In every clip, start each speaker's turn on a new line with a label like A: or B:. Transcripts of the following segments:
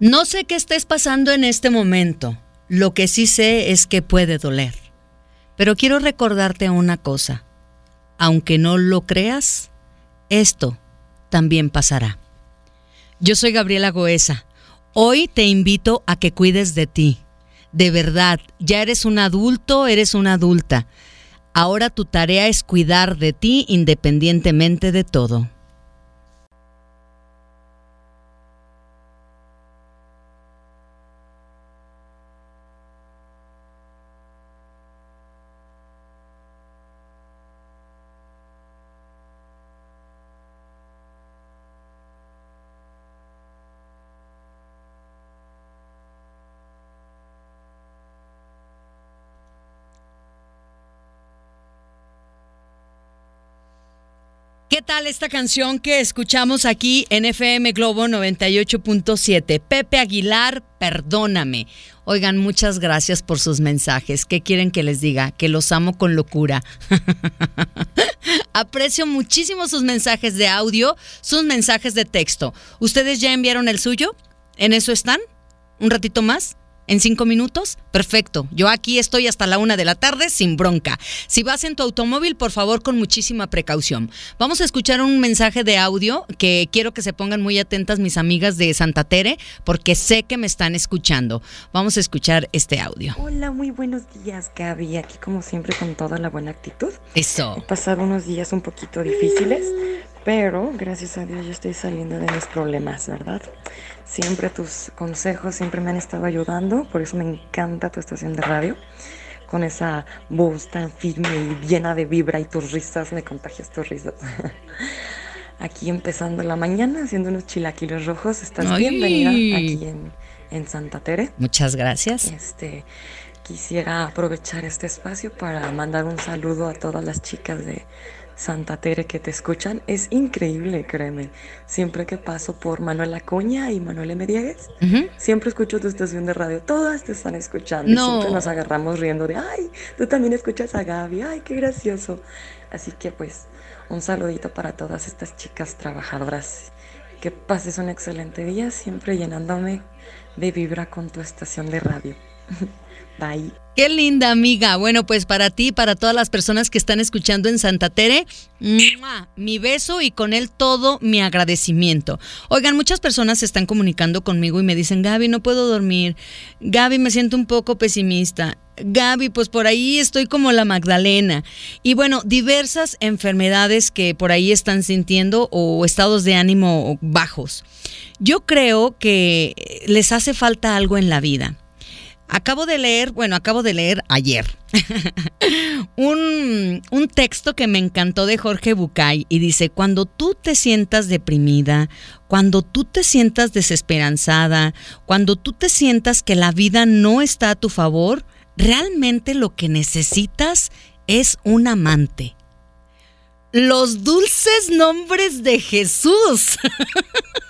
A: No sé qué estés pasando en este momento. Lo que sí sé es que puede doler. Pero quiero recordarte una cosa. Aunque no lo creas, esto también pasará. Yo soy Gabriela Goesa. Hoy te invito a que cuides de ti. De verdad, ya eres un adulto, eres una adulta. Ahora tu tarea es cuidar de ti independientemente de todo. ¿Qué tal esta canción que escuchamos aquí en FM Globo 98.7? Pepe Aguilar, perdóname. Oigan, muchas gracias por sus mensajes. ¿Qué quieren que les diga? Que los amo con locura. Aprecio muchísimo sus mensajes de audio, sus mensajes de texto. ¿Ustedes ya enviaron el suyo? ¿En eso están? ¿Un ratito más? En cinco minutos? Perfecto. Yo aquí estoy hasta la una de la tarde sin bronca. Si vas en tu automóvil, por favor, con muchísima precaución. Vamos a escuchar un mensaje de audio que quiero que se pongan muy atentas mis amigas de Santa Tere, porque sé que me están escuchando. Vamos a escuchar este audio.
B: Hola, muy buenos días, Gaby. Aquí como siempre con toda la buena actitud.
A: Eso.
B: He pasado unos días un poquito difíciles, pero gracias a Dios yo estoy saliendo de mis problemas, ¿verdad? Siempre tus consejos siempre me han estado ayudando, por eso me encanta tu estación de radio. Con esa voz tan firme y llena de vibra y tus risas, me contagias tus risas. Aquí empezando la mañana haciendo unos chilaquiles rojos. Estás bienvenida aquí en, en Santa Tere.
A: Muchas gracias.
B: Este, quisiera aprovechar este espacio para mandar un saludo a todas las chicas de Santa Tere que te escuchan. Es increíble, créeme. Siempre que paso por Manuel Acuña y Manuel M. Diegues, siempre escucho tu estación de radio. Todas te están escuchando. No. siempre nos agarramos riendo de, ay, tú también escuchas a Gaby. Ay, qué gracioso. Así que pues, un saludito para todas estas chicas trabajadoras. Que pases un excelente día, siempre llenándome de vibra con tu estación de radio.
A: Qué linda amiga. Bueno, pues para ti, para todas las personas que están escuchando en Santa Tere, mi beso y con él todo mi agradecimiento. Oigan, muchas personas se están comunicando conmigo y me dicen, Gaby, no puedo dormir. Gaby, me siento un poco pesimista. Gaby, pues por ahí estoy como la Magdalena. Y bueno, diversas enfermedades que por ahí están sintiendo o estados de ánimo bajos. Yo creo que les hace falta algo en la vida. Acabo de leer, bueno, acabo de leer ayer un, un, texto que me encantó de Jorge Bucay y dice, cuando tú te sientas deprimida, cuando tú te sientas desesperanzada, cuando tú te sientas que la vida no está a tu favor, realmente lo que necesitas es un amante. Los dulces nombres de Jesús.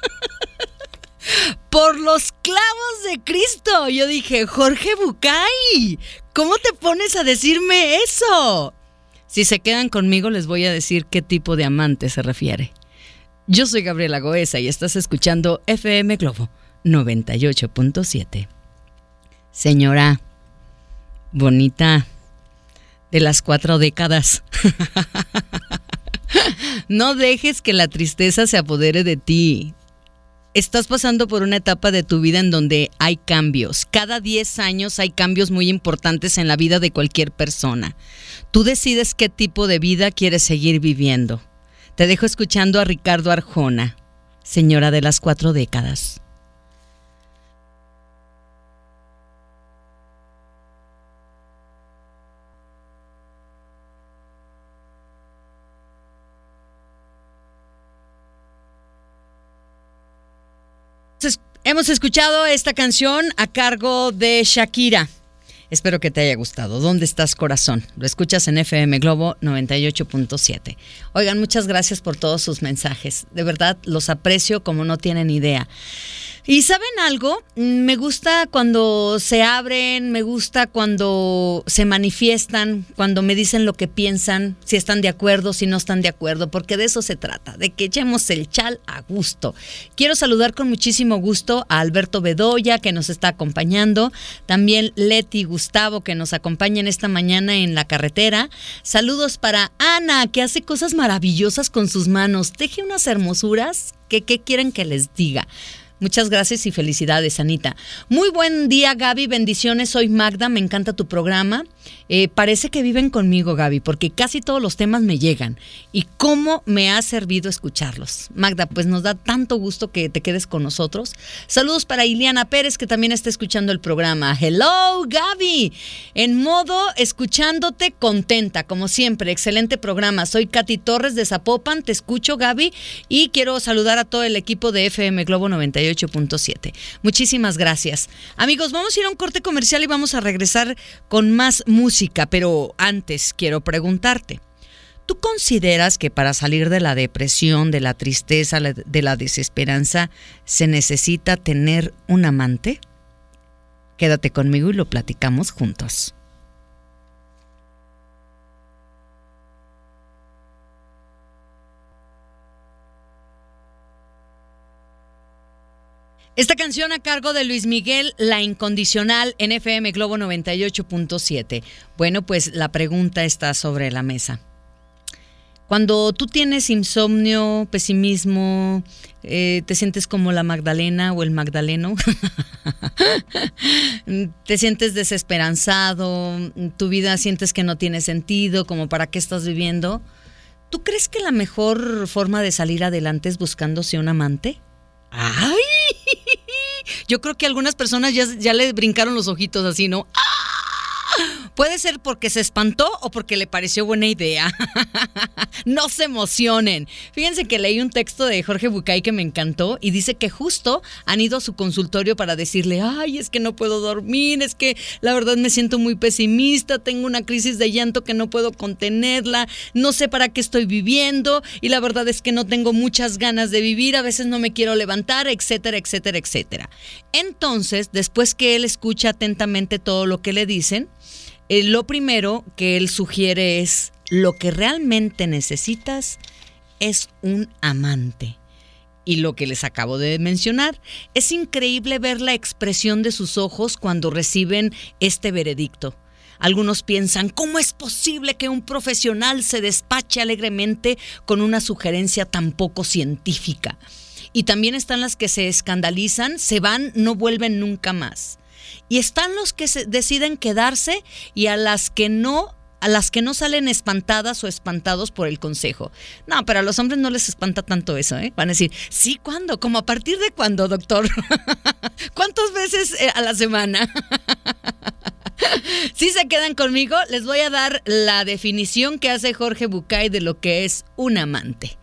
A: por los clavos de Cristo. Yo dije, Jorge Bucay, ¿cómo te pones a decirme eso? Si se quedan conmigo les voy a decir qué tipo de amante se refiere. Yo soy Gabriela Goesa y estás escuchando FM Globo 98.7. Señora, bonita, de las cuatro décadas. no dejes que la tristeza se apodere de ti estás pasando por una etapa de tu vida en donde hay cambios. Cada 10 años hay cambios muy importantes en la vida de cualquier persona. Tú decides qué tipo de vida quieres seguir viviendo. Te dejo escuchando a Ricardo Arjona, señora de las cuatro décadas. Hemos escuchado esta canción a cargo de Shakira. Espero que te haya gustado. ¿Dónde estás, corazón? Lo escuchas en FM Globo 98.7. Oigan, muchas gracias por todos sus mensajes. De verdad, los aprecio como no tienen idea. Y saben algo, me gusta cuando se abren, me gusta cuando se manifiestan, cuando me dicen lo que piensan, si están de acuerdo, si no están de acuerdo, porque de eso se trata, de que echemos el chal a gusto. Quiero saludar con muchísimo gusto a Alberto Bedoya, que nos está acompañando, también Leti Gustavo, que nos acompaña en esta mañana en la carretera. Saludos para Ana, que hace cosas maravillosas con sus manos, teje unas hermosuras que qué quieren que les diga. Muchas gracias y felicidades, Anita. Muy buen día, Gaby. Bendiciones. Soy Magda. Me encanta tu programa. Eh, parece que viven conmigo, Gaby, porque casi todos los temas me llegan. Y cómo me ha servido escucharlos. Magda, pues nos da tanto gusto que te quedes con nosotros. Saludos para Iliana Pérez, que también está escuchando el programa. Hello, Gaby. En modo escuchándote contenta, como siempre. Excelente programa. Soy Katy Torres de Zapopan. Te escucho, Gaby. Y quiero saludar a todo el equipo de FM Globo 98.7. Muchísimas gracias. Amigos, vamos a ir a un corte comercial y vamos a regresar con más música, pero antes quiero preguntarte. ¿Tú consideras que para salir de la depresión, de la tristeza, de la desesperanza, se necesita tener un amante? Quédate conmigo y lo platicamos juntos. Esta canción a cargo de Luis Miguel, La Incondicional, en FM Globo 98.7. Bueno, pues la pregunta está sobre la mesa. Cuando tú tienes insomnio, pesimismo, eh, te sientes como la Magdalena o el Magdaleno, te sientes desesperanzado, tu vida sientes que no tiene sentido, como para qué estás viviendo, ¿tú crees que la mejor forma de salir adelante es buscándose un amante? ¡Ay! Yo creo que algunas personas ya, ya le brincaron los ojitos así, ¿no? Puede ser porque se espantó o porque le pareció buena idea. no se emocionen. Fíjense que leí un texto de Jorge Bucay que me encantó y dice que justo han ido a su consultorio para decirle, ay, es que no puedo dormir, es que la verdad me siento muy pesimista, tengo una crisis de llanto que no puedo contenerla, no sé para qué estoy viviendo y la verdad es que no tengo muchas ganas de vivir, a veces no me quiero levantar, etcétera, etcétera, etcétera. Entonces, después que él escucha atentamente todo lo que le dicen, eh, lo primero que él sugiere es, lo que realmente necesitas es un amante. Y lo que les acabo de mencionar, es increíble ver la expresión de sus ojos cuando reciben este veredicto. Algunos piensan, ¿cómo es posible que un profesional se despache alegremente con una sugerencia tan poco científica? Y también están las que se escandalizan, se van, no vuelven nunca más. Y están los que deciden quedarse y a las que no a las que no salen espantadas o espantados por el consejo. No, pero a los hombres no les espanta tanto eso, ¿eh? Van a decir, sí, ¿cuándo? ¿Cómo a partir de cuándo, doctor? ¿Cuántas veces eh, a la semana? si se quedan conmigo, les voy a dar la definición que hace Jorge Bucay de lo que es un amante.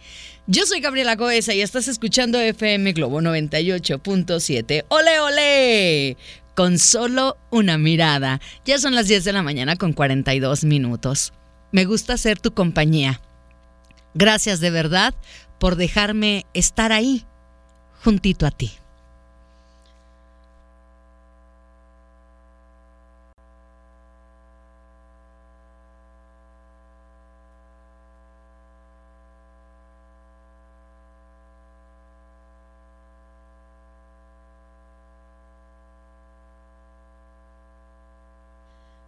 A: Yo soy Gabriela Goesa y estás escuchando FM Globo 98.7. ¡Ole, ole! Con solo una mirada. Ya son las 10 de la mañana con 42 minutos. Me gusta ser tu compañía. Gracias de verdad por dejarme estar ahí, juntito a ti.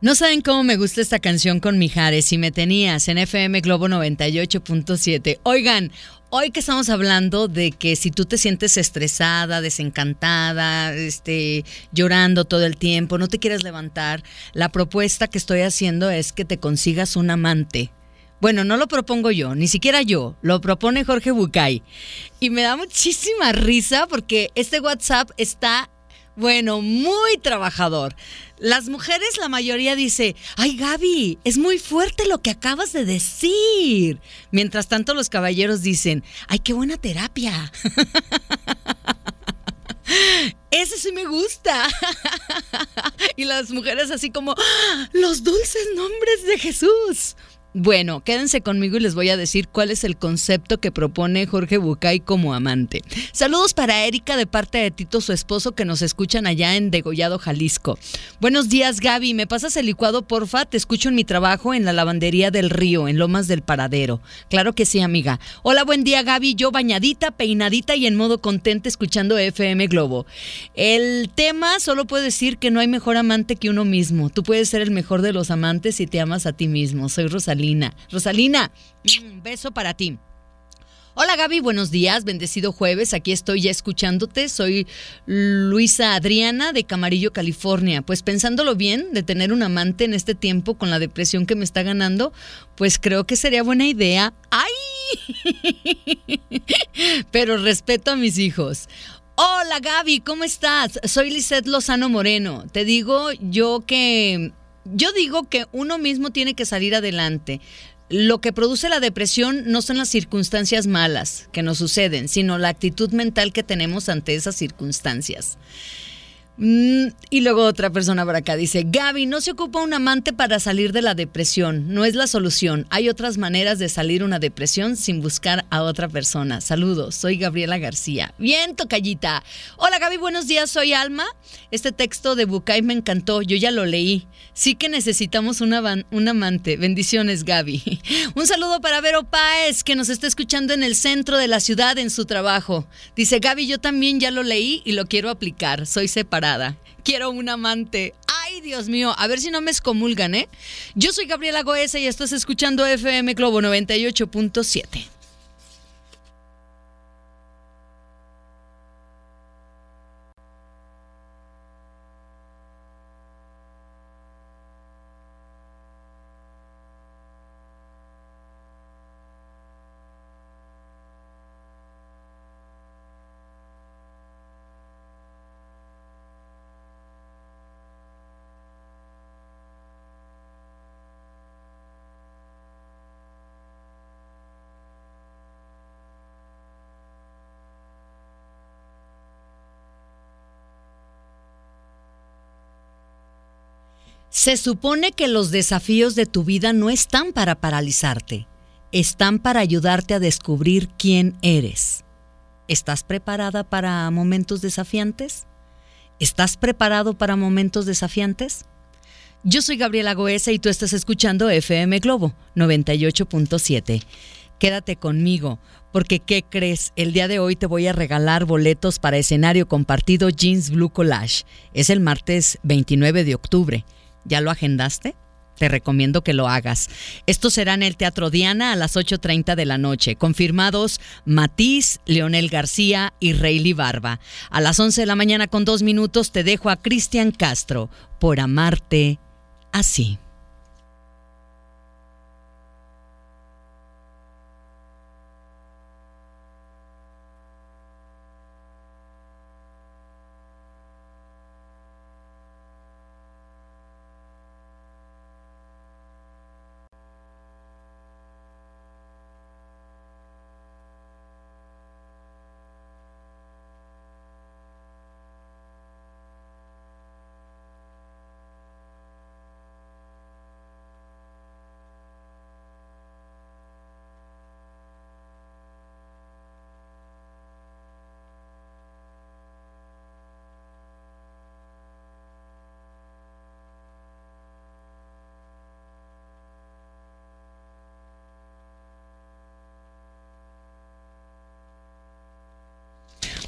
A: No saben cómo me gusta esta canción con Mijares y me tenías en FM Globo 98.7. Oigan, hoy que estamos hablando de que si tú te sientes estresada, desencantada, este, llorando todo el tiempo, no te quieres levantar, la propuesta que estoy haciendo es que te consigas un amante. Bueno, no lo propongo yo, ni siquiera yo, lo propone Jorge Bucay. Y me da muchísima risa porque este WhatsApp está bueno, muy trabajador. Las mujeres, la mayoría dice, ay Gaby, es muy fuerte lo que acabas de decir. Mientras tanto, los caballeros dicen, ay, qué buena terapia. Ese sí me gusta. y las mujeres así como, ¡Ah! los dulces nombres de Jesús. Bueno, quédense conmigo y les voy a decir cuál es el concepto que propone Jorge Bucay como amante. Saludos para Erika de parte de Tito, su esposo, que nos escuchan allá en Degollado, Jalisco. Buenos días, Gaby. ¿Me pasas el licuado, porfa? Te escucho en mi trabajo en la lavandería del río, en Lomas del Paradero. Claro que sí, amiga. Hola, buen día, Gaby. Yo bañadita, peinadita y en modo contente escuchando FM Globo. El tema solo puedo decir que no hay mejor amante que uno mismo. Tú puedes ser el mejor de los amantes si te amas a ti mismo. Soy Rosalía. Rosalina. un beso para ti. Hola Gaby, buenos días, bendecido jueves, aquí estoy ya escuchándote, soy Luisa Adriana de Camarillo, California. Pues pensándolo bien, de tener un amante en este tiempo con la depresión que me está ganando, pues creo que sería buena idea. ¡Ay! Pero respeto a mis hijos. Hola Gaby, ¿cómo estás? Soy Lisette Lozano Moreno. Te digo yo que yo digo que uno mismo tiene que salir adelante. Lo que produce la depresión no son las circunstancias malas que nos suceden, sino la actitud mental que tenemos ante esas circunstancias. Mm, y luego otra persona por acá dice, Gaby, no se ocupa un amante para salir de la depresión, no es la solución. Hay otras maneras de salir una depresión sin buscar a otra persona. Saludos, soy Gabriela García. Bien, tocallita. Hola Gaby, buenos días, soy Alma. Este texto de Bucay me encantó, yo ya lo leí. Sí que necesitamos una un amante. Bendiciones, Gaby. Un saludo para Vero Páez, que nos está escuchando en el centro de la ciudad en su trabajo. Dice, Gaby, yo también ya lo leí y lo quiero aplicar. Soy separada Quiero un amante. Ay, Dios mío, a ver si no me excomulgan, ¿eh? Yo soy Gabriela Goesa y estás escuchando FM Globo 98.7. Se supone que los desafíos de tu vida no están para paralizarte, están para ayudarte a descubrir quién eres. ¿Estás preparada para momentos desafiantes? ¿Estás preparado para momentos desafiantes? Yo soy Gabriela Goesa y tú estás escuchando FM Globo 98.7. Quédate conmigo, porque ¿qué crees? El día de hoy te voy a regalar boletos para escenario compartido Jeans Blue Collage. Es el martes 29 de octubre. ¿Ya lo agendaste? Te recomiendo que lo hagas. Esto será en el Teatro Diana a las 8.30 de la noche. Confirmados Matiz, Leonel García y Rayleigh Barba. A las 11 de la mañana con dos minutos te dejo a Cristian Castro por amarte así.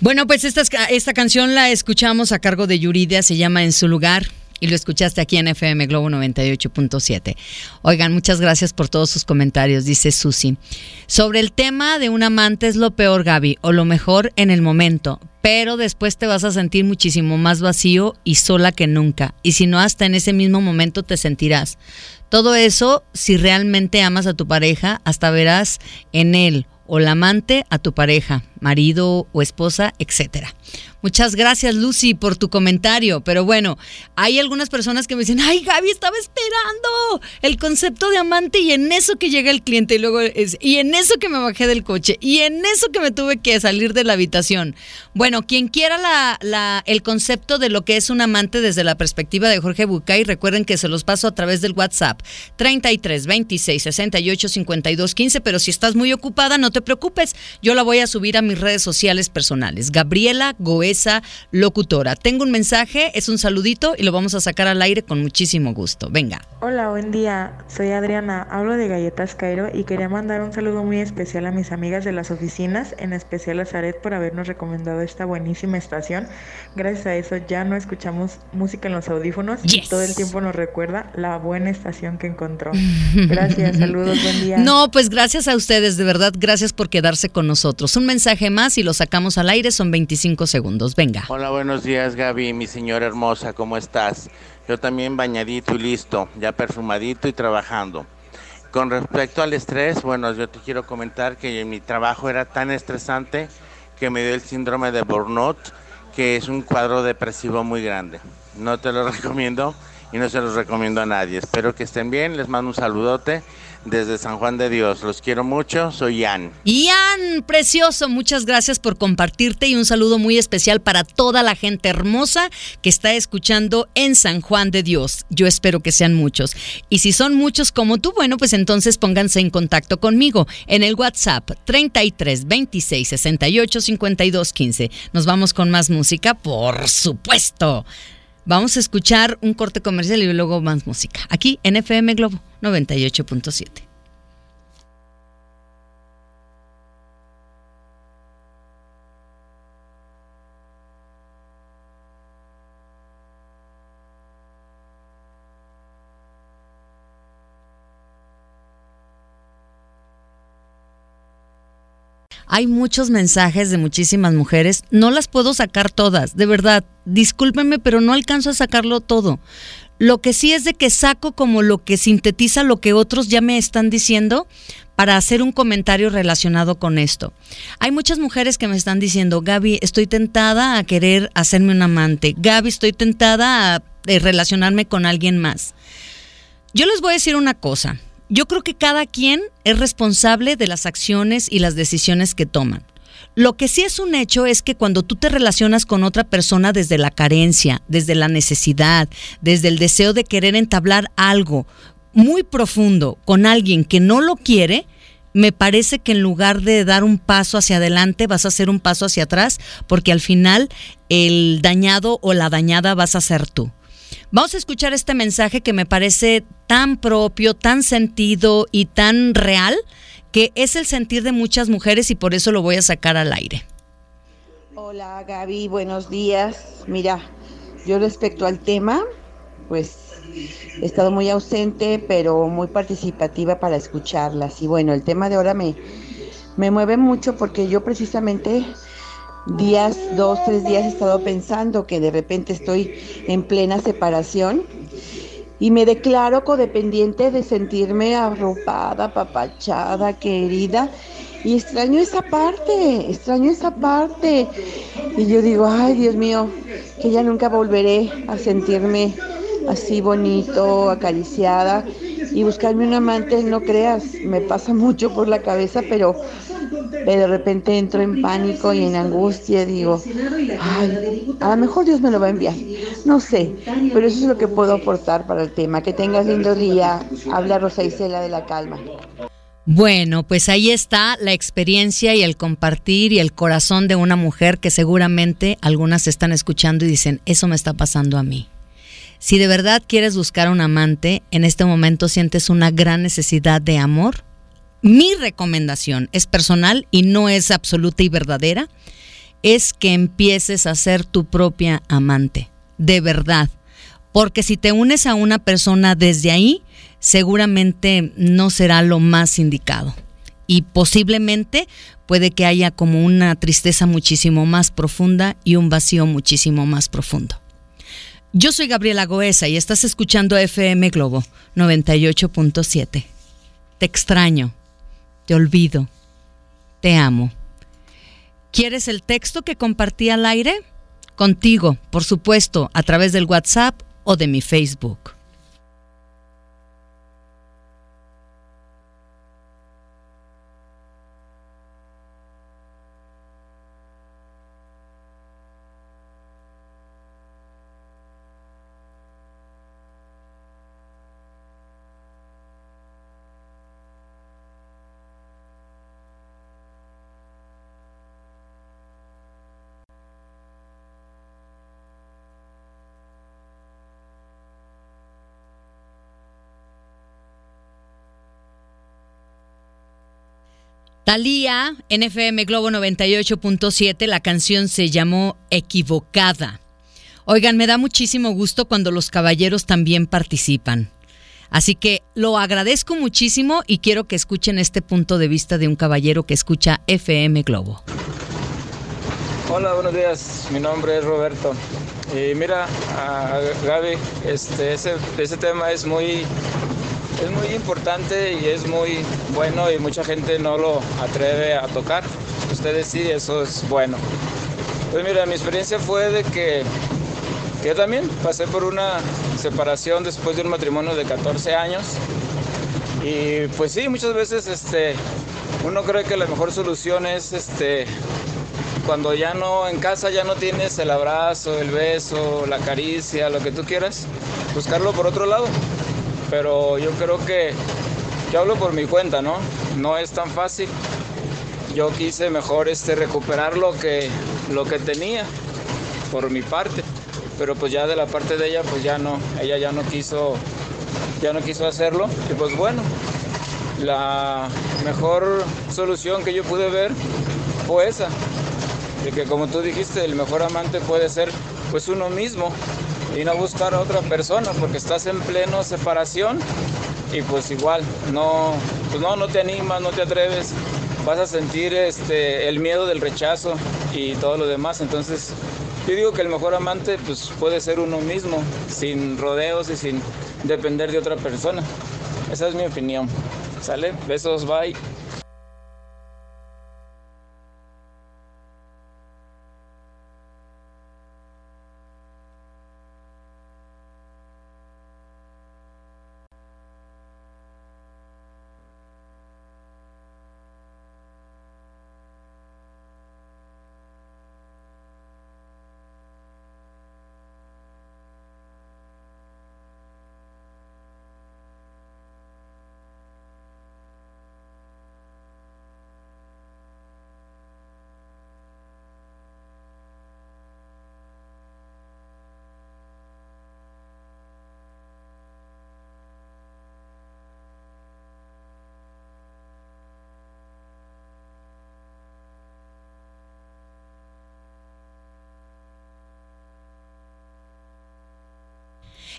A: Bueno, pues esta, esta canción la escuchamos a cargo de Yuridia, se llama En su lugar. Y lo escuchaste aquí en FM Globo 98.7. Oigan, muchas gracias por todos sus comentarios, dice Susi. Sobre el tema de un amante es lo peor, Gaby, o lo mejor en el momento, pero después te vas a sentir muchísimo más vacío y sola que nunca. Y si no, hasta en ese mismo momento te sentirás. Todo eso, si realmente amas a tu pareja, hasta verás en él o la amante a tu pareja, marido o esposa, etcétera. Muchas gracias Lucy por tu comentario, pero bueno, hay algunas personas que me dicen, ay Gaby, estaba esperando el concepto de amante y en eso que llega el cliente y luego es, y en eso que me bajé del coche y en eso que me tuve que salir de la habitación. Bueno, quien quiera la, el concepto de lo que es un amante desde la perspectiva de Jorge Bucay, recuerden que se los paso a través del WhatsApp 33 26 68 52 15, pero si estás muy ocupada, no te preocupes, yo la voy a subir a mis redes sociales personales. Gabriela Goesa, locutora. Tengo un mensaje, es un saludito y lo vamos a sacar al aire con muchísimo gusto. Venga.
C: Hola, buen día. Soy Adriana, hablo de Galletas Cairo y quería mandar un saludo muy especial a mis amigas de las oficinas, en especial a Zaret por habernos recomendado esta buenísima estación. Gracias a eso ya no escuchamos música en los audífonos y todo el tiempo nos recuerda la buena estación que encontró. Gracias, saludos, buen día.
A: No, pues gracias a ustedes, de verdad, gracias por quedarse con nosotros. Un mensaje más y lo sacamos al aire, son 25 segundos.
D: Hola, buenos días, Gaby, mi señora hermosa, ¿cómo estás? Yo también bañadito y listo, ya perfumadito y trabajando. Con respecto al estrés, bueno, yo te quiero comentar que mi trabajo era tan estresante que me dio el síndrome de burnout, que es un cuadro depresivo muy grande. No te lo recomiendo y no se los recomiendo a nadie. Espero que estén bien, les mando un saludote desde San Juan de Dios. Los quiero mucho, soy Ian.
A: Ian, precioso, muchas gracias por compartirte y un saludo muy especial para toda la gente hermosa que está escuchando en San Juan de Dios. Yo espero que sean muchos. Y si son muchos como tú, bueno, pues entonces pónganse en contacto conmigo en el WhatsApp 33 26 68 52 15. Nos vamos con más música, por supuesto. Vamos a escuchar un corte comercial y luego más música. Aquí en FM Globo 98.7. Hay muchos mensajes de muchísimas mujeres. No las puedo sacar todas, de verdad. Discúlpenme, pero no alcanzo a sacarlo todo. Lo que sí es de que saco como lo que sintetiza lo que otros ya me están diciendo para hacer un comentario relacionado con esto. Hay muchas mujeres que me están diciendo, Gaby, estoy tentada a querer hacerme un amante. Gaby, estoy tentada a eh, relacionarme con alguien más. Yo les voy a decir una cosa yo creo que cada quien es responsable de las acciones y las decisiones que toman. Lo que sí es un hecho es que cuando tú te relacionas con otra persona desde la carencia, desde la necesidad, desde el deseo de querer entablar algo muy profundo con alguien que no lo quiere, me parece que en lugar de dar un paso hacia adelante vas a hacer un paso hacia atrás porque al final el dañado o la dañada vas a ser tú. Vamos a escuchar este mensaje que me parece tan propio, tan sentido y tan real, que es el sentir de muchas mujeres y por eso lo voy a sacar al aire.
E: Hola Gaby, buenos días. Mira, yo respecto al tema, pues he estado muy ausente, pero muy participativa para escucharlas. Y bueno, el tema de ahora me, me mueve mucho porque yo precisamente días, dos, tres días he estado pensando que de repente estoy en plena separación y me declaro codependiente de sentirme arropada, apapachada, querida. Y extraño esa parte, extraño esa parte. Y yo digo, ay Dios mío, que ya nunca volveré a sentirme así bonito, acariciada. Y buscarme un amante, no creas, me pasa mucho por la cabeza, pero de repente entro en pánico y en angustia, digo, ay, a lo mejor Dios me lo va a enviar. No sé, pero eso es lo que puedo aportar para el tema. Que tengas lindo día. Habla Rosa Isela de la Calma.
A: Bueno, pues ahí está la experiencia y el compartir y el corazón de una mujer que seguramente algunas están escuchando y dicen, eso me está pasando a mí. Si de verdad quieres buscar un amante, en este momento sientes una gran necesidad de amor, mi recomendación es personal y no es absoluta y verdadera, es que empieces a ser tu propia amante, de verdad. Porque si te unes a una persona desde ahí, seguramente no será lo más indicado. Y posiblemente puede que haya como una tristeza muchísimo más profunda y un vacío muchísimo más profundo. Yo soy Gabriela Goesa y estás escuchando FM Globo 98.7. Te extraño te olvido, te amo. ¿Quieres el texto que compartí al aire? Contigo, por supuesto, a través del WhatsApp o de mi Facebook. Talía, NFM Globo 98.7, la canción se llamó Equivocada. Oigan, me da muchísimo gusto cuando los caballeros también participan. Así que lo agradezco muchísimo y quiero que escuchen este punto de vista de un caballero que escucha FM Globo.
F: Hola, buenos días. Mi nombre es Roberto. Y mira, Gaby, este, ese, ese tema es muy, es muy importante y es muy bueno y mucha gente no lo atreve a tocar. Ustedes sí, eso es bueno. Pues mira, mi experiencia fue de que yo también pasé por una separación después de un matrimonio de 14 años. Y pues sí, muchas veces este, uno cree que la mejor solución es este, cuando ya no en casa ya no tienes el abrazo, el beso, la caricia, lo que tú quieras, buscarlo por otro lado. Pero yo creo que yo hablo por mi cuenta, ¿no? No es tan fácil. Yo quise mejor este recuperar lo que lo que tenía por mi parte pero pues ya de la parte de ella pues ya no, ella ya no quiso, ya no quiso hacerlo y pues bueno, la mejor solución que yo pude ver fue esa, de que como tú dijiste, el mejor amante puede ser pues uno mismo y no buscar a otra persona porque estás en pleno separación y pues igual no, pues no, no te animas, no te atreves, vas a sentir este, el miedo del rechazo y todo lo demás, entonces yo digo que el mejor amante pues, puede ser uno mismo, sin rodeos y sin depender de otra persona. Esa es mi opinión. ¿Sale? Besos, bye.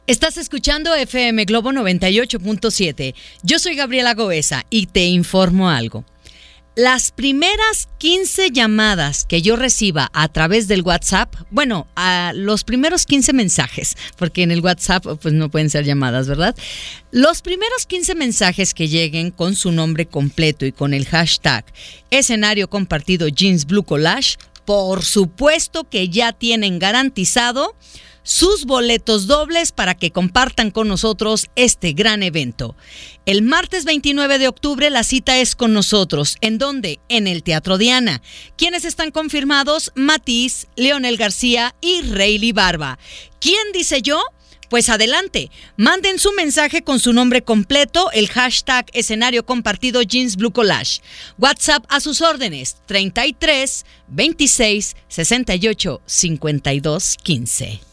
A: Estás escuchando FM Globo 98.7. Yo soy Gabriela Goesa y te informo algo. Las primeras 15 llamadas que yo reciba a través del WhatsApp, bueno, a los primeros 15 mensajes, porque en el WhatsApp pues no pueden ser llamadas, ¿verdad? Los primeros 15 mensajes que lleguen con su nombre completo y con el hashtag escenario compartido Jeans Blue Collage, por supuesto que ya tienen garantizado sus boletos dobles para que compartan con nosotros este gran evento. El martes 29 de octubre la cita es con nosotros. ¿En dónde? En el Teatro Diana. ¿Quiénes están confirmados? Matiz, Leonel García y Rayleigh Barba. ¿Quién dice yo? Pues adelante, manden su mensaje con su nombre completo, el hashtag escenario compartido Jeans Blue Collage. WhatsApp a sus órdenes 33 26 68 52 15.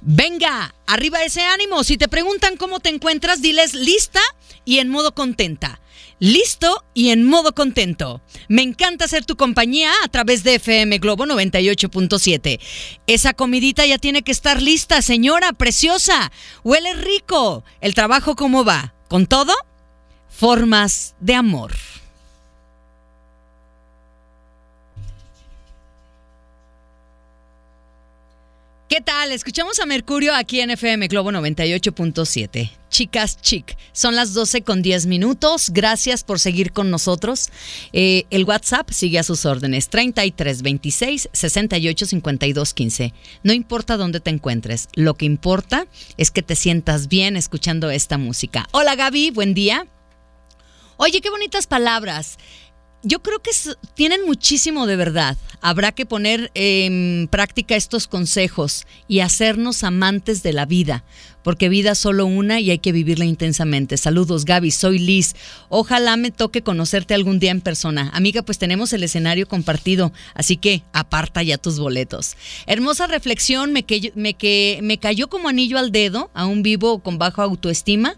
A: Venga, arriba ese ánimo. Si te preguntan cómo te encuentras, diles lista y en modo contenta. Listo y en modo contento. Me encanta ser tu compañía a través de FM Globo 98.7. Esa comidita ya tiene que estar lista, señora preciosa. Huele rico. ¿El trabajo cómo va? ¿Con todo? Formas de amor. ¿Qué tal? Escuchamos a Mercurio aquí en FM Globo 98.7. Chicas chic, son las 12 con 10 minutos. Gracias por seguir con nosotros. Eh, el WhatsApp sigue a sus órdenes: 3326 685215. No importa dónde te encuentres, lo que importa es que te sientas bien escuchando esta música. Hola Gaby, buen día. Oye, qué bonitas palabras yo creo que tienen muchísimo de verdad. Habrá que poner en práctica estos consejos y hacernos amantes de la vida, porque vida solo una y hay que vivirla intensamente. Saludos, Gaby, soy Liz. Ojalá me toque conocerte algún día en persona. Amiga, pues tenemos el escenario compartido, así que aparta ya tus boletos. Hermosa reflexión, me, me, que, me cayó como anillo al dedo a un vivo con bajo autoestima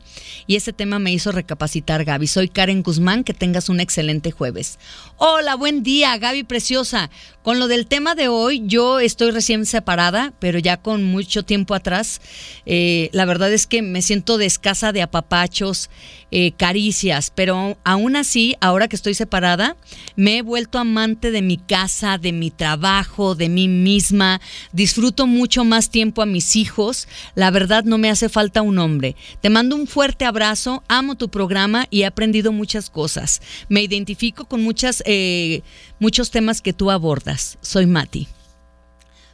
A: y ese tema me hizo recapacitar, Gaby. Soy Karen Guzmán, que tengas un excelente jueves. Hola, buen día, Gaby Preciosa. Con lo del tema de hoy, yo estoy recién separada, pero ya con mucho tiempo atrás. Eh, la verdad es que me siento de escasa de apapachos, eh, caricias, pero aún así, ahora que estoy separada, me he vuelto amante de mi casa, de mi trabajo, de mí misma. Disfruto mucho más tiempo a mis hijos. La verdad, no me hace falta un hombre. Te mando un fuerte abrazo, amo tu programa y he aprendido muchas cosas. Me identifico con eh, muchos temas que tú abordas. Soy Mati.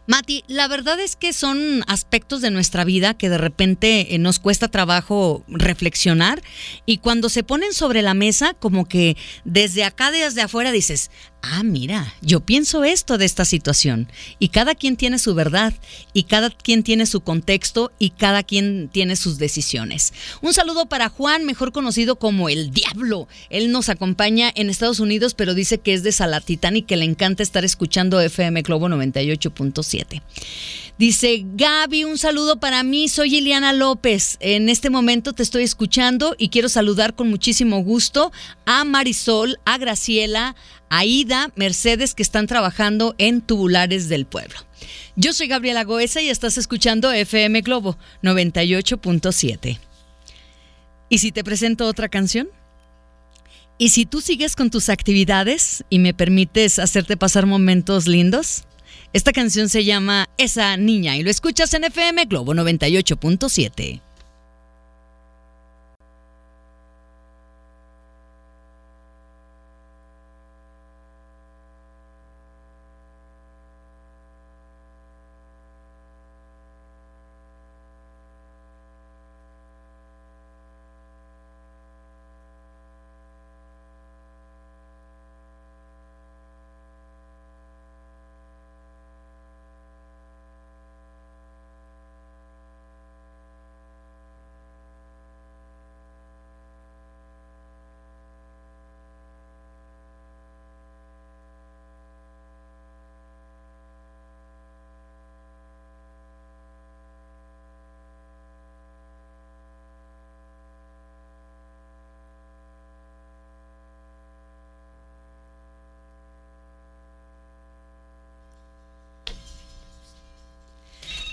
A: Mati, la verdad es que son aspectos de nuestra vida que de repente eh, nos cuesta trabajo reflexionar y cuando se ponen sobre la mesa, como que desde acá, desde afuera dices, ah, mira, yo pienso esto de esta situación. Y cada quien tiene su verdad, y cada quien tiene su contexto, y cada quien tiene sus decisiones. Un saludo para Juan, mejor conocido como el Diablo. Él nos acompaña en Estados Unidos, pero dice que es de Salatitán y que le encanta estar escuchando FM Globo 98.7. Dice Gaby, un saludo para mí, soy Iliana López. En este momento te estoy escuchando y quiero saludar con muchísimo gusto a Marisol, a Graciela, a Ida, Mercedes, que están trabajando en Tubulares del Pueblo. Yo soy Gabriela Goesa y estás escuchando FM Globo 98.7. ¿Y si te presento otra canción? ¿Y si tú sigues con tus actividades y me permites hacerte pasar momentos lindos? Esta canción se llama Esa Niña y lo escuchas en FM Globo 98.7.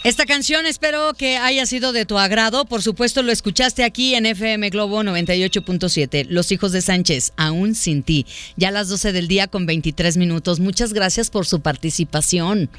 A: Esta canción espero que haya sido de tu agrado. Por supuesto, lo escuchaste aquí en FM Globo 98.7. Los hijos de Sánchez, aún sin ti. Ya a las 12 del día con 23 minutos. Muchas gracias por su participación.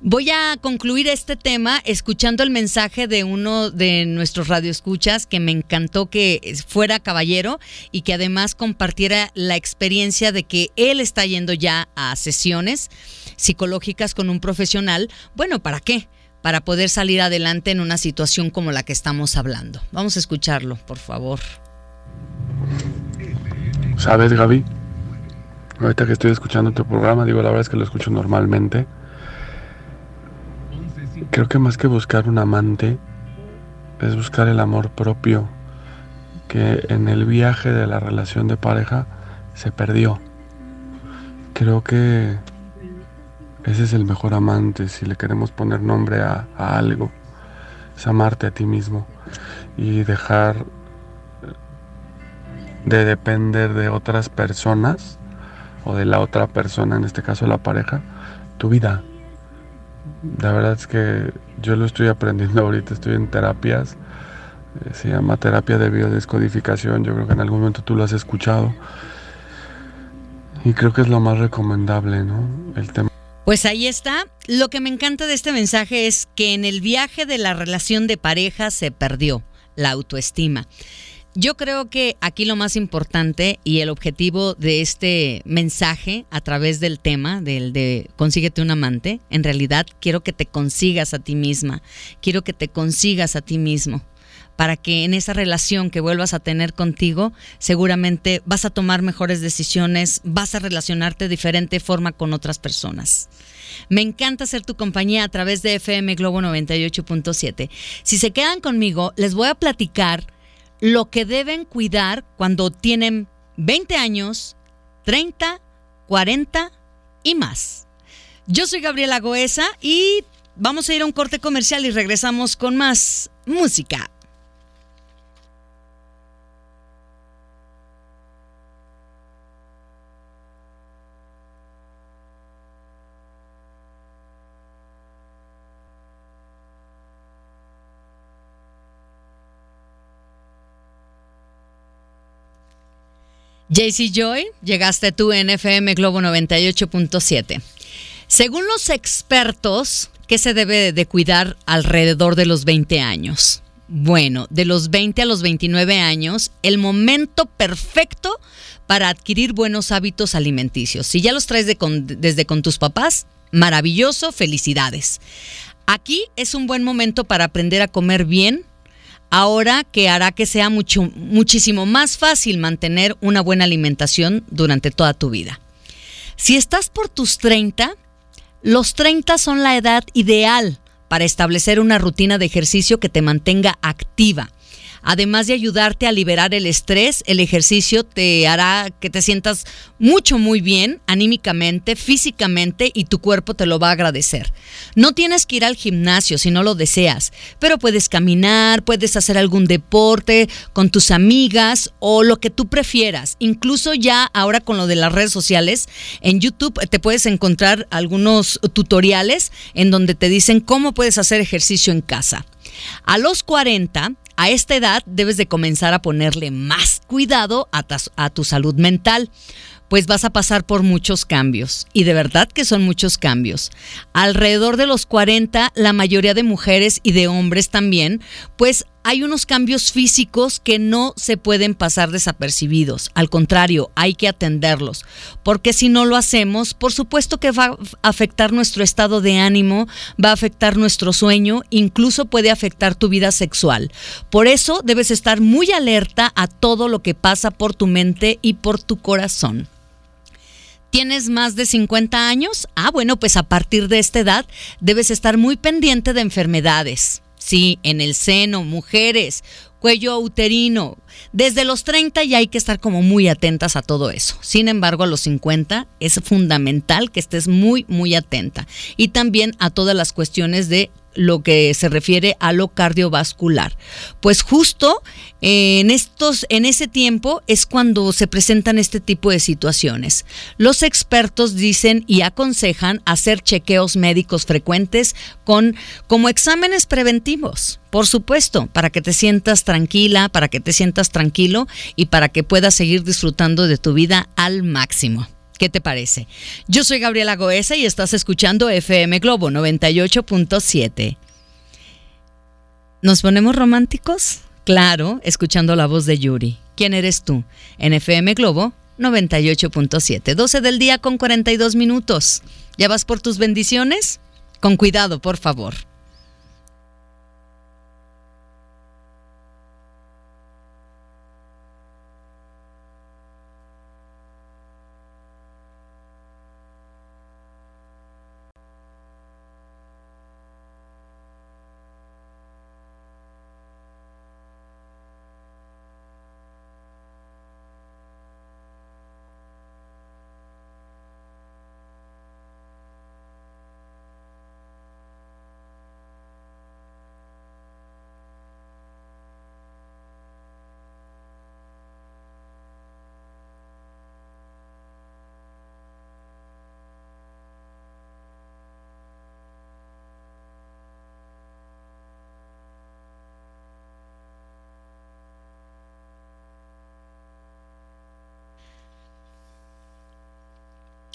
A: Voy a concluir este tema escuchando el mensaje de uno de nuestros radioescuchas que me encantó que fuera caballero y que además compartiera la experiencia de que él está yendo ya a sesiones psicológicas con un profesional. Bueno, ¿para qué? Para poder salir adelante en una situación como la que estamos hablando. Vamos a escucharlo, por favor.
G: ¿Sabes, Gaby? Ahorita que estoy escuchando tu programa, digo, la verdad es que lo escucho normalmente. Creo que más que buscar un amante, es buscar el amor propio, que en el viaje de la relación de pareja se perdió. Creo que ese es el mejor amante, si le queremos poner nombre a, algo. Es amarte a ti mismo y dejar de depender de otras personas o de la otra persona, en este caso la pareja, tu vida. La verdad es que yo lo estoy aprendiendo ahorita, estoy en terapias, eh, se llama terapia de biodescodificación, yo creo que en algún momento tú lo has escuchado y creo que es lo más recomendable, ¿no? El tema
A: pues ahí está. Lo que me encanta de este mensaje es que en el viaje de la relación de pareja se perdió la autoestima. Yo creo que aquí lo más importante y el objetivo de este mensaje a través del tema del de consíguete un amante, en realidad quiero que te consigas a ti misma, quiero que te consigas a ti mismo para que en esa relación que vuelvas a tener contigo, seguramente vas a tomar mejores decisiones, vas a relacionarte de diferente forma con otras personas. Me encanta ser tu compañía a través de FM Globo 98.7. Si se quedan conmigo, les voy a platicar lo que deben cuidar cuando tienen 20 años, 30, 40 y más. Yo soy Gabriela Goesa y vamos a ir a un corte comercial y regresamos con más música. JC Joy, llegaste tú en FM Globo 98.7. Según los expertos, ¿qué se debe de cuidar alrededor de los 20 años? Bueno, de los 20 a los 29 años, el momento perfecto para adquirir buenos hábitos alimenticios. Si ya los traes desde con tus papás, maravilloso, felicidades. Aquí es un buen momento para aprender a comer bien, ahora que hará que sea mucho, muchísimo más fácil mantener una buena alimentación durante toda tu vida. Si estás por tus 30, los 30 son la edad ideal para establecer una rutina de ejercicio que te mantenga activa Además de ayudarte a liberar el estrés, el ejercicio te hará que te sientas mucho, muy bien anímicamente, físicamente y tu cuerpo te lo va a agradecer. No tienes que ir al gimnasio si no lo deseas, pero puedes caminar, puedes hacer algún deporte con tus amigas o lo que tú prefieras. Incluso ya ahora con lo de las redes sociales, en YouTube te puedes encontrar algunos tutoriales en donde te dicen cómo puedes hacer ejercicio en casa. A los 40 a esta edad debes de comenzar a ponerle más cuidado a, tu salud mental pues vas a pasar por muchos cambios. Y de verdad que son muchos cambios. Alrededor de los 40, la mayoría de mujeres y de hombres también, pues hay unos cambios físicos que no se pueden pasar desapercibidos. Al contrario, hay que atenderlos. Porque si no lo hacemos, por supuesto que va a afectar nuestro estado de ánimo, va a afectar nuestro sueño, incluso puede afectar tu vida sexual. Por eso debes estar muy alerta a todo lo que pasa por tu mente y por tu corazón. ¿Tienes más de 50 años? Ah, bueno, pues a partir de esta edad debes estar muy pendiente de enfermedades. Sí, en el seno, mujeres, cuello uterino. Desde los 30 ya hay que estar como muy atentas a todo eso. Sin embargo, a los 50 es fundamental que estés muy, muy atenta. Y también a todas las cuestiones de lo que se refiere a lo cardiovascular. Pues justo en estos en ese tiempo es cuando se presentan este tipo de situaciones. Los expertos dicen y aconsejan hacer chequeos médicos frecuentes con como exámenes preventivos, por supuesto, para que te sientas tranquila, para que te sientas tranquilo y para que puedas seguir disfrutando de tu vida al máximo. ¿Qué te parece? Yo soy Gabriela Goesa y estás escuchando FM Globo 98.7. ¿Nos ponemos románticos? Claro, escuchando la voz de Yuri. ¿Quién eres tú? En FM Globo 98.7. 12 del día con 42 minutos. ¿Ya vas por tus bendiciones? Con cuidado, por favor.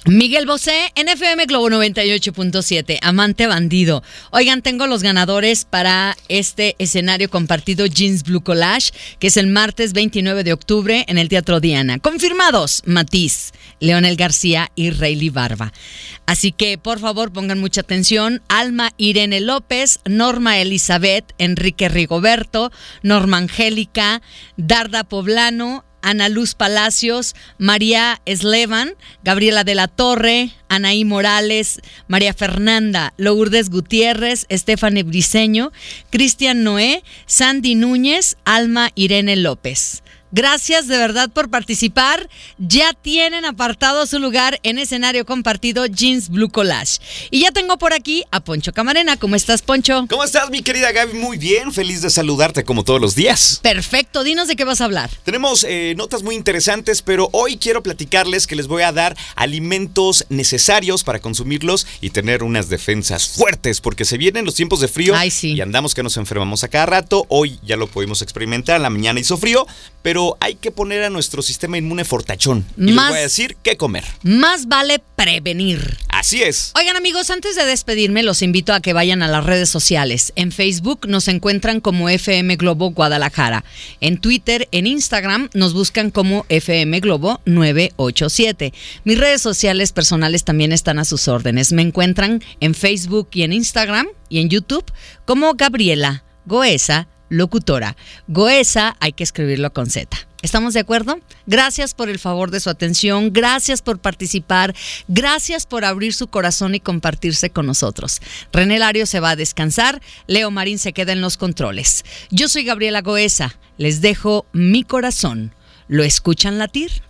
A: Miguel Bosé, NFM Globo 98.7, Amante Bandido. Oigan, tengo los ganadores para este escenario compartido Jeans Blue Collage, que es el martes 29 de octubre en el Teatro Diana. Confirmados, Matiz, Leonel García y Rayleigh Barba. Así que, por favor, pongan mucha atención. Alma Irene López, Norma Elizabeth, Enrique Rigoberto, Norma Angélica, Darda Poblano, Ana Luz Palacios, María Eslevan, Gabriela de la Torre, Anaí Morales, María Fernanda, Lourdes Gutiérrez, Estefane Briseño, Cristian Noé, Sandy Núñez, Alma Irene López. Gracias de verdad por participar. Ya tienen apartado su lugar en escenario compartido Jeans Blue Collage. Y ya tengo por aquí a Poncho Camarena. ¿Cómo estás, Poncho?
H: ¿Cómo estás, mi querida Gaby? Muy bien, feliz de saludarte como todos los días.
A: Perfecto, dinos de qué vas a hablar.
H: Tenemos eh, notas muy interesantes, pero hoy quiero platicarles que les voy a dar alimentos necesarios para consumirlos y tener unas defensas fuertes, porque se vienen los tiempos de frío
A: Ay, sí.
H: y andamos que nos enfermamos a cada rato. Hoy ya lo pudimos experimentar, en la mañana hizo frío, pero pero hay que poner a nuestro sistema inmune fortachón. Y les voy a decir qué comer.
A: Más vale prevenir.
H: Así es.
A: Oigan amigos, antes de despedirme los invito a que vayan a las redes sociales. En Facebook nos encuentran como FM Globo Guadalajara. En Twitter, en Instagram nos buscan como FM Globo 987. Mis redes sociales personales también están a sus órdenes. Me encuentran en Facebook y en Instagram y en YouTube como Gabriela Goesa locutora. Goesa hay que escribirlo con Z. ¿Estamos de acuerdo? Gracias por el favor de su atención, gracias por participar, gracias por abrir su corazón y compartirse con nosotros. René Lario se va a descansar, Leo Marín se queda en los controles. Yo soy Gabriela Goesa, les dejo mi corazón. ¿Lo escuchan latir?